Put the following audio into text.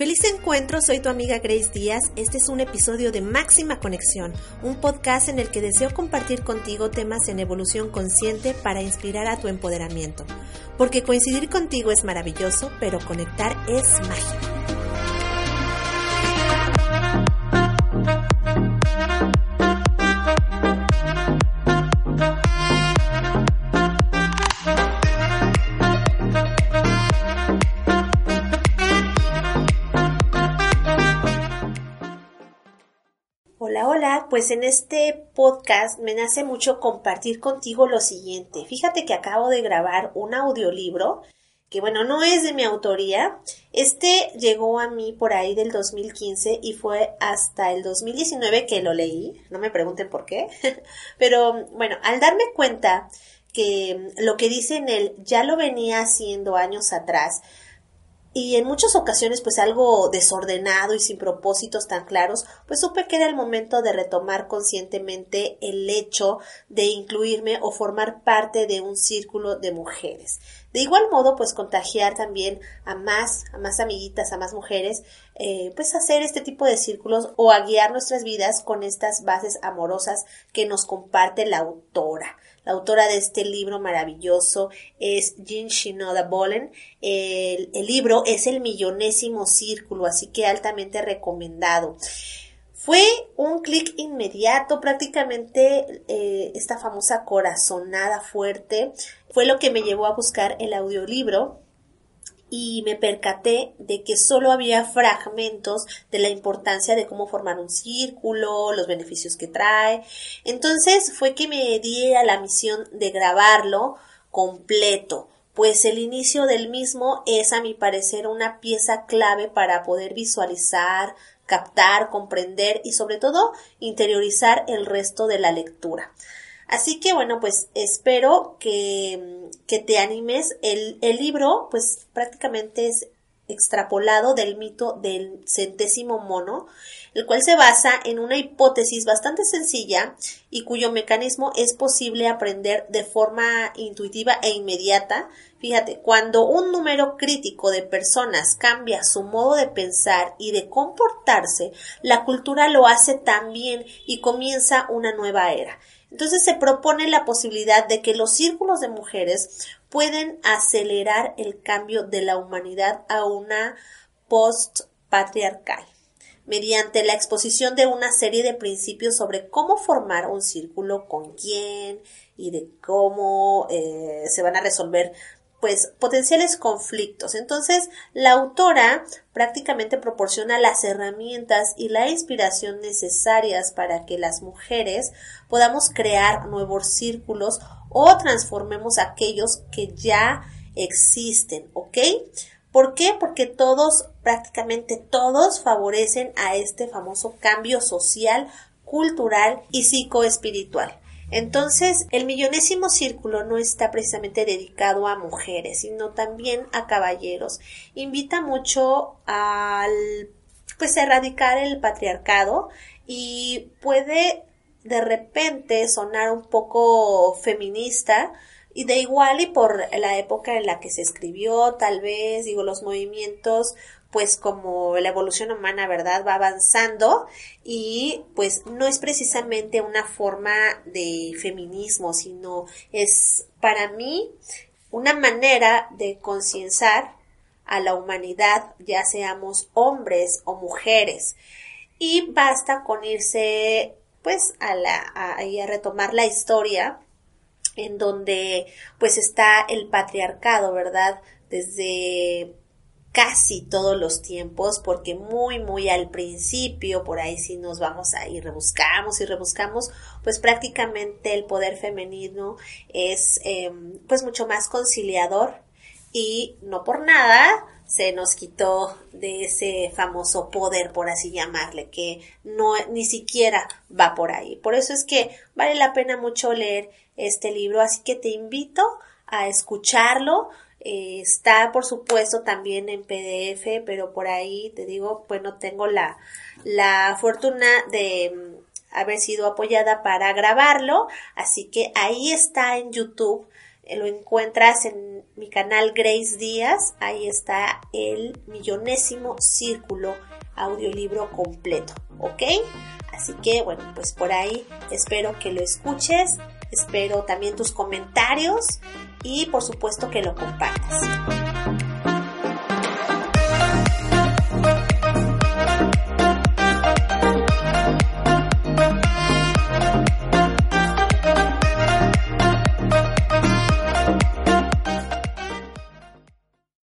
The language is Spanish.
Feliz encuentro, soy tu amiga Grace Díaz. Este es un episodio de Máxima Conexión, un podcast en el que deseo compartir contigo temas en evolución consciente para inspirar a tu empoderamiento. Porque coincidir contigo es maravilloso, pero conectar es mágico. Hola, pues en este podcast me nace mucho compartir contigo lo siguiente. Fíjate que acabo de grabar un audiolibro que bueno, no es de mi autoría. Este llegó a mí por ahí del 2015 y fue hasta el 2019 que lo leí. No me pregunten por qué. Pero bueno, al darme cuenta que lo que dice en él ya lo venía haciendo años atrás, y en muchas ocasiones pues algo desordenado y sin propósitos tan claros, pues supe que era el momento de retomar conscientemente el hecho de incluirme o formar parte de un círculo de mujeres. De igual modo, pues contagiar también a más, a más amiguitas, a más mujeres, eh, pues hacer este tipo de círculos o a guiar nuestras vidas con estas bases amorosas que nos comparte la autora. La autora de este libro maravilloso es Jean Shinoda Bolen. El, el libro es el millonésimo círculo, así que altamente recomendado. Fue un clic inmediato, prácticamente eh, esta famosa corazonada fuerte fue lo que me llevó a buscar el audiolibro y me percaté de que solo había fragmentos de la importancia de cómo formar un círculo, los beneficios que trae. Entonces fue que me di a la misión de grabarlo completo, pues el inicio del mismo es a mi parecer una pieza clave para poder visualizar, captar, comprender y sobre todo interiorizar el resto de la lectura. Así que bueno, pues espero que, que te animes. El, el libro, pues prácticamente es extrapolado del mito del centésimo mono, el cual se basa en una hipótesis bastante sencilla y cuyo mecanismo es posible aprender de forma intuitiva e inmediata. Fíjate, cuando un número crítico de personas cambia su modo de pensar y de comportarse, la cultura lo hace también y comienza una nueva era. Entonces se propone la posibilidad de que los círculos de mujeres pueden acelerar el cambio de la humanidad a una post-patriarcal mediante la exposición de una serie de principios sobre cómo formar un círculo, con quién y de cómo eh, se van a resolver pues potenciales conflictos. Entonces, la autora prácticamente proporciona las herramientas y la inspiración necesarias para que las mujeres podamos crear nuevos círculos o transformemos aquellos que ya existen, ¿ok? ¿Por qué? Porque todos, prácticamente todos, favorecen a este famoso cambio social, cultural y psicoespiritual. Entonces, el millonésimo círculo no está precisamente dedicado a mujeres, sino también a caballeros. Invita mucho al, pues, erradicar el patriarcado y puede de repente sonar un poco feminista, y de igual y por la época en la que se escribió, tal vez, digo, los movimientos pues como la evolución humana, ¿verdad? Va avanzando y pues no es precisamente una forma de feminismo, sino es para mí una manera de concienciar a la humanidad, ya seamos hombres o mujeres. Y basta con irse pues a la a, a retomar la historia en donde pues está el patriarcado, ¿verdad? Desde casi todos los tiempos, porque muy, muy al principio, por ahí si nos vamos a ir, rebuscamos y rebuscamos, pues prácticamente el poder femenino es em, pues mucho más conciliador y no por nada se nos quitó de ese famoso poder, por así llamarle, que no ni siquiera va por ahí. Por eso es que vale la pena mucho leer este libro, así que te invito a escucharlo, eh, está, por supuesto, también en PDF, pero por ahí te digo, bueno, tengo la, la fortuna de mm, haber sido apoyada para grabarlo, así que ahí está en YouTube lo encuentras en mi canal Grace Díaz, ahí está el millonésimo círculo audiolibro completo, ¿ok? Así que bueno, pues por ahí espero que lo escuches, espero también tus comentarios y por supuesto que lo compartas.